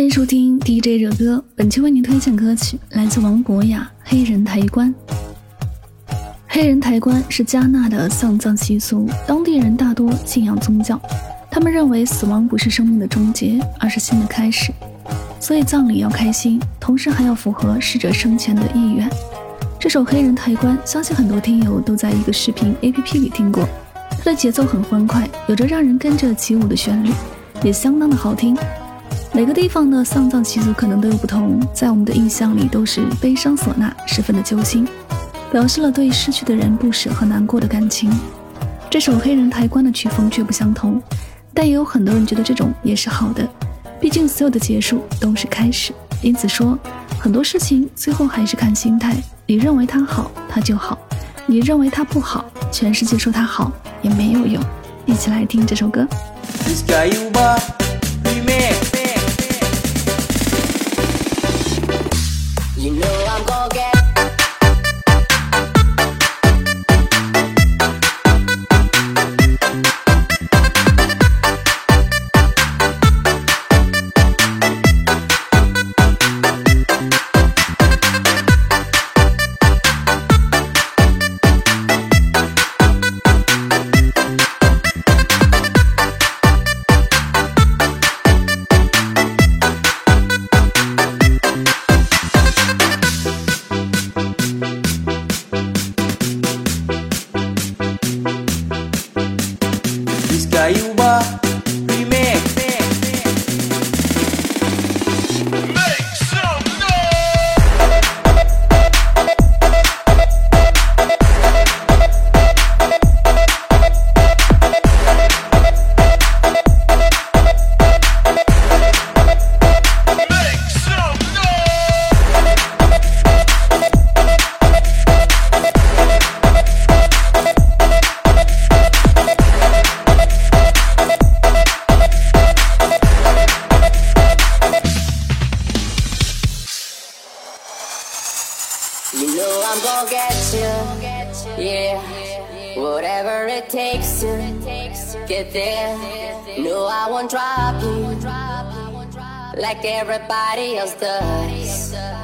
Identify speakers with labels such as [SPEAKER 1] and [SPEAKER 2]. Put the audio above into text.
[SPEAKER 1] 欢迎收听 DJ 热歌，本期为您推荐歌曲来自王博雅《黑人抬棺》。黑人抬棺是加纳的丧葬习俗，当地人大多信仰宗教，他们认为死亡不是生命的终结，而是新的开始，所以葬礼要开心，同时还要符合逝者生前的意愿。这首《黑人抬棺》，相信很多听友都在一个视频 APP 里听过，它的节奏很欢快，有着让人跟着起舞的旋律，也相当的好听。每个地方的丧葬习俗可能都有不同，在我们的印象里都是悲伤唢呐，十分的揪心，表示了对逝去的人不舍和难过的感情。这首《黑人抬棺》的曲风却不相同，但也有很多人觉得这种也是好的，毕竟所有的结束都是开始。因此说，很多事情最后还是看心态，你认为它好，它就好；你认为它不好，全世界说它好也没有用。一起来听这首歌。
[SPEAKER 2] You know I'm gonna Caiuá get you, yeah. Whatever it takes to get there. No, I won't drop you like everybody else does.